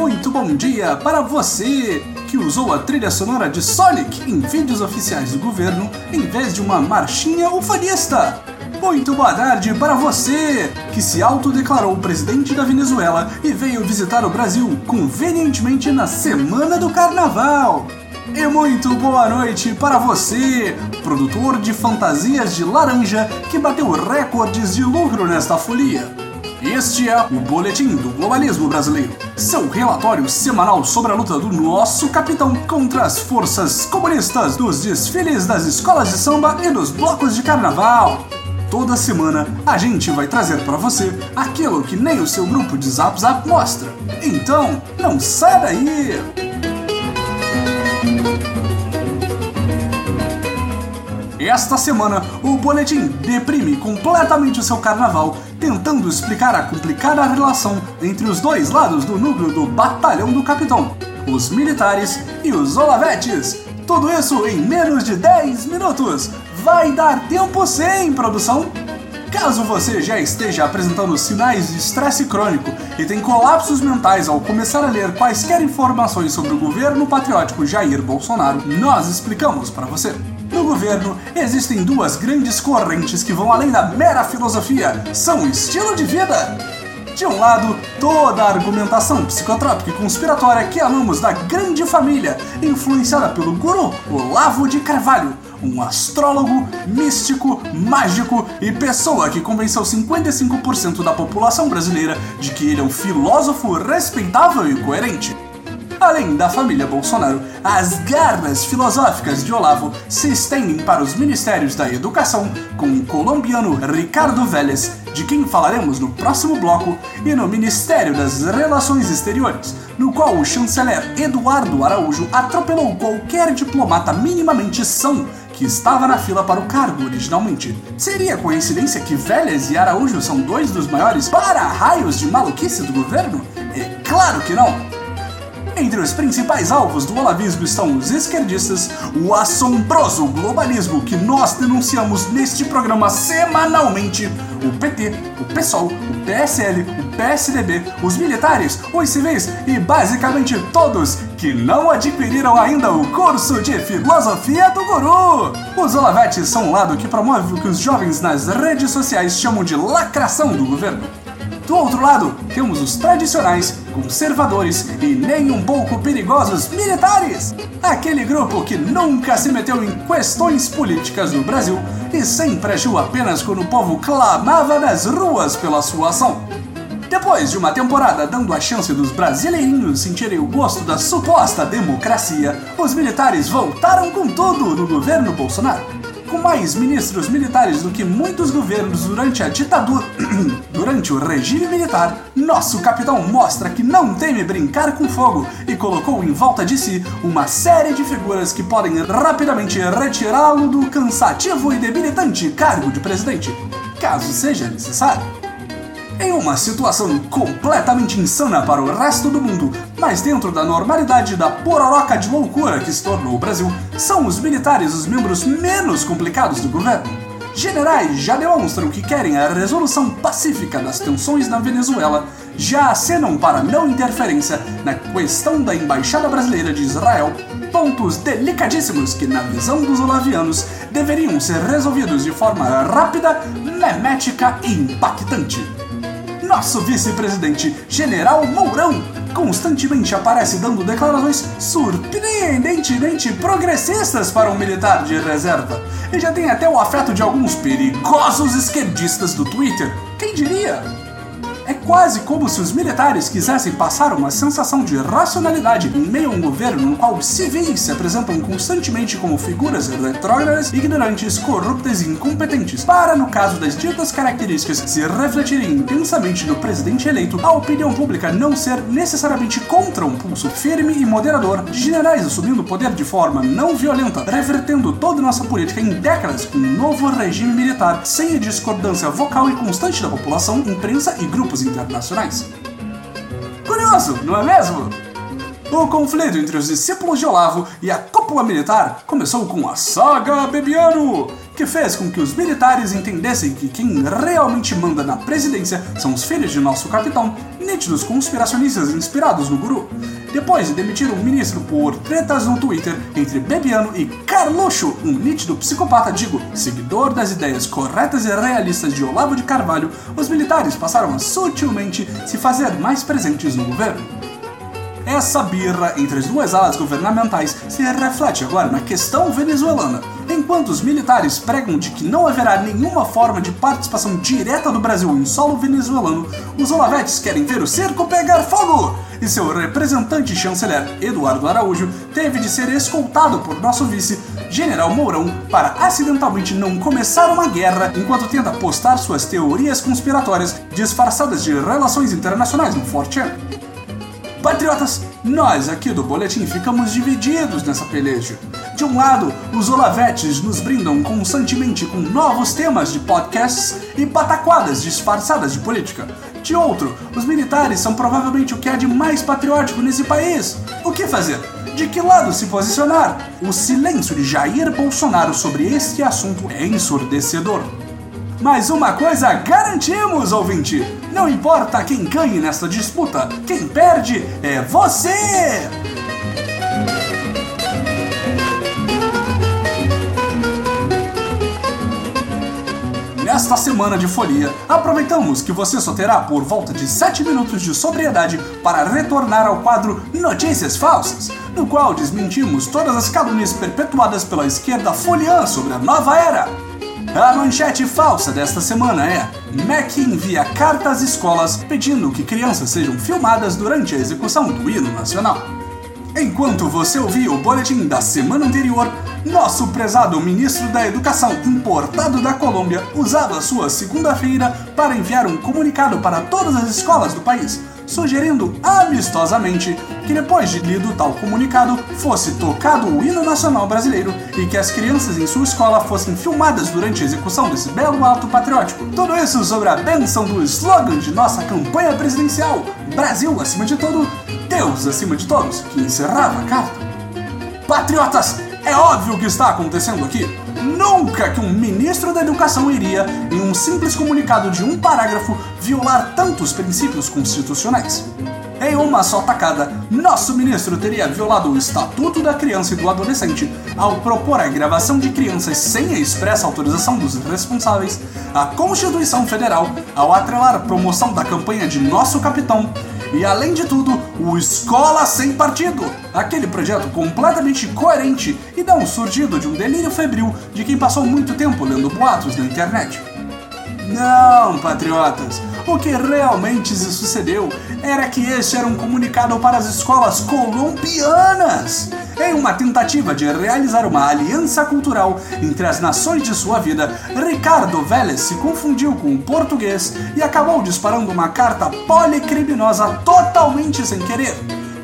Muito bom dia para você que usou a trilha sonora de Sonic em vídeos oficiais do governo em vez de uma marchinha ufanista. Muito boa tarde para você que se autodeclarou presidente da Venezuela e veio visitar o Brasil convenientemente na semana do carnaval. E muito boa noite para você, produtor de fantasias de laranja que bateu recordes de lucro nesta folia. Este é o Boletim do Globalismo Brasileiro, seu relatório semanal sobre a luta do nosso capitão contra as forças comunistas dos desfiles das escolas de samba e dos blocos de carnaval. Toda semana a gente vai trazer para você aquilo que nem o seu grupo de Zap Zap mostra. Então, não sai daí! Esta semana, o boletim deprime completamente o seu carnaval, tentando explicar a complicada relação entre os dois lados do núcleo do Batalhão do Capitão, os militares e os olavetes. Tudo isso em menos de 10 minutos. Vai dar tempo sem, produção? Caso você já esteja apresentando sinais de estresse crônico e tem colapsos mentais ao começar a ler quaisquer informações sobre o governo patriótico Jair Bolsonaro, nós explicamos para você. No governo, existem duas grandes correntes que vão além da mera filosofia: são estilo de vida. De um lado, toda a argumentação psicotrópica e conspiratória que amamos da grande família, influenciada pelo guru Olavo de Carvalho, um astrólogo, místico, mágico e pessoa que convenceu 55% da população brasileira de que ele é um filósofo respeitável e coerente. Além da família Bolsonaro, as garras filosóficas de Olavo se estendem para os ministérios da Educação, com o colombiano Ricardo Vélez, de quem falaremos no próximo bloco, e no Ministério das Relações Exteriores, no qual o chanceler Eduardo Araújo atropelou qualquer diplomata minimamente são que estava na fila para o cargo originalmente. Seria coincidência que Vélez e Araújo são dois dos maiores para-raios de maluquice do governo? É claro que não! Entre os principais alvos do olavismo estão os esquerdistas, o assombroso globalismo que nós denunciamos neste programa semanalmente, o PT, o PSOL, o PSL, o PSDB, os militares, os civis e basicamente todos que não adquiriram ainda o curso de filosofia do guru. Os olavetes são um lado que promove o que os jovens nas redes sociais chamam de lacração do governo. Do outro lado, temos os tradicionais, conservadores e nem um pouco perigosos militares. Aquele grupo que nunca se meteu em questões políticas no Brasil e sempre agiu apenas quando o povo clamava nas ruas pela sua ação. Depois de uma temporada dando a chance dos brasileirinhos sentirem o gosto da suposta democracia, os militares voltaram com tudo no governo Bolsonaro com mais ministros militares do que muitos governos durante a ditadura. durante o regime militar, nosso capitão mostra que não teme brincar com fogo e colocou em volta de si uma série de figuras que podem rapidamente retirá-lo do cansativo e debilitante cargo de presidente, caso seja necessário. Em uma situação completamente insana para o resto do mundo, mas dentro da normalidade da pororoca de loucura que se tornou o Brasil, são os militares os membros menos complicados do governo. Generais já demonstram que querem a resolução pacífica das tensões na Venezuela, já acenam para não interferência na questão da Embaixada Brasileira de Israel, pontos delicadíssimos que, na visão dos olavianos, deveriam ser resolvidos de forma rápida, memética e impactante nosso vice-presidente, General Mourão, constantemente aparece dando declarações surpreendentemente progressistas para um militar de reserva. E já tem até o afeto de alguns perigosos esquerdistas do Twitter. Quem diria? É quase como se os militares quisessem passar uma sensação de racionalidade em meio a um governo no qual civis se apresentam constantemente como figuras retrógradas, ignorantes, corruptas e incompetentes, para, no caso das ditas características se refletirem intensamente no presidente eleito, a opinião pública não ser necessariamente contra um pulso firme e moderador de generais assumindo o poder de forma não violenta, revertendo toda nossa política em décadas com um novo regime militar, sem a discordância vocal e constante da população, imprensa e grupos internacionais. Curioso, não é mesmo? O conflito entre os discípulos de Olavo e a cúpula militar começou com a saga Bebiano, que fez com que os militares entendessem que quem realmente manda na presidência são os filhos de nosso capitão, nítidos conspiracionistas inspirados no guru. Depois de demitir um ministro por tretas no Twitter entre Bebiano e Carluxo, um nítido psicopata, digo, seguidor das ideias corretas e realistas de Olavo de Carvalho, os militares passaram a sutilmente se fazer mais presentes no governo. Essa birra entre as duas alas governamentais se reflete agora na questão venezuelana. Enquanto os militares pregam de que não haverá nenhuma forma de participação direta do Brasil em solo venezuelano, os olavetes querem ver o circo pegar fogo! E seu representante chanceler, Eduardo Araújo, teve de ser escoltado por nosso vice, General Mourão, para acidentalmente não começar uma guerra enquanto tenta postar suas teorias conspiratórias disfarçadas de relações internacionais no 4chan. Patriotas, nós aqui do Boletim ficamos divididos nessa peleja. De um lado, os Olavetes nos brindam constantemente com novos temas de podcasts e pataquadas disfarçadas de política. De outro, os militares são provavelmente o que há de mais patriótico nesse país. O que fazer? De que lado se posicionar? O silêncio de Jair Bolsonaro sobre este assunto é ensurdecedor. Mas uma coisa garantimos, ouvinte: não importa quem ganhe nesta disputa, quem perde é você! Nesta semana de folia, aproveitamos que você só terá por volta de 7 minutos de sobriedade para retornar ao quadro Notícias Falsas, no qual desmentimos todas as calúnias perpetuadas pela esquerda foliã sobre a nova era. A manchete falsa desta semana é: MEC envia carta às escolas pedindo que crianças sejam filmadas durante a execução do hino nacional. Enquanto você ouviu o boletim da semana anterior, nosso prezado ministro da Educação, importado da Colômbia, usava sua segunda-feira para enviar um comunicado para todas as escolas do país, sugerindo amistosamente que depois de lido tal comunicado fosse tocado o hino nacional brasileiro e que as crianças em sua escola fossem filmadas durante a execução desse belo ato patriótico. Tudo isso sobre a benção do slogan de nossa campanha presidencial: Brasil acima de tudo, Deus acima de todos, que encerrava a carta. Patriotas, é óbvio o que está acontecendo aqui. Nunca que um ministro da Educação iria, em um simples comunicado de um parágrafo, violar tantos princípios constitucionais. Em uma só tacada, nosso ministro teria violado o Estatuto da Criança e do Adolescente ao propor a gravação de crianças sem a expressa autorização dos responsáveis, a Constituição Federal ao atrelar a promoção da campanha de nosso capitão e, além de tudo, o Escola Sem Partido, aquele projeto completamente coerente e não surgido de um delírio febril de quem passou muito tempo lendo boatos na internet. Não, patriotas, o que realmente se sucedeu era que este era um comunicado para as escolas colombianas. Em uma tentativa de realizar uma aliança cultural entre as nações de sua vida, Ricardo Vélez se confundiu com o português e acabou disparando uma carta policriminosa totalmente sem querer.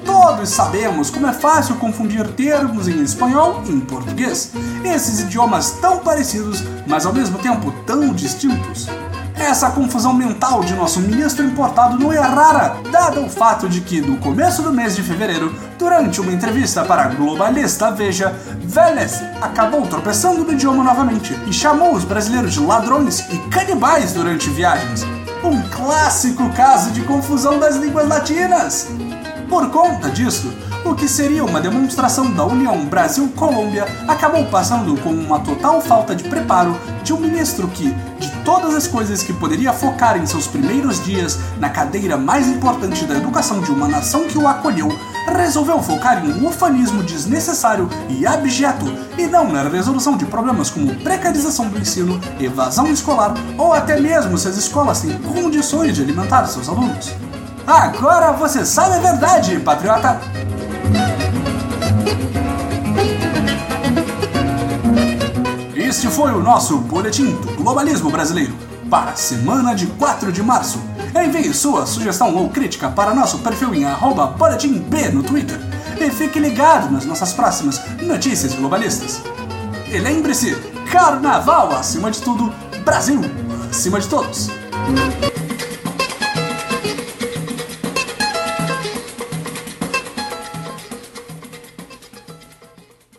Todos sabemos como é fácil confundir termos em espanhol e em português, esses idiomas tão parecidos, mas ao mesmo tempo tão distintos. Essa confusão mental de nosso ministro importado não é rara, dado o fato de que, no começo do mês de fevereiro, durante uma entrevista para a globalista Veja, Vélez acabou tropeçando no idioma novamente e chamou os brasileiros de ladrões e canibais durante viagens. Um clássico caso de confusão das línguas latinas. Por conta disso, o que seria uma demonstração da união Brasil-Colômbia acabou passando com uma total falta de preparo de um ministro que, todas as coisas que poderia focar em seus primeiros dias na cadeira mais importante da educação de uma nação que o acolheu, resolveu focar em um ufanismo desnecessário e abjeto e não na resolução de problemas como precarização do ensino, evasão escolar ou até mesmo se as escolas têm condições de alimentar seus alunos. Agora você sabe a verdade, patriota! Este foi o nosso Boletim do Globalismo Brasileiro para a semana de 4 de março. Envie sua sugestão ou crítica para nosso perfil em boletimb no Twitter e fique ligado nas nossas próximas notícias globalistas. E lembre-se, carnaval acima de tudo, Brasil acima de todos.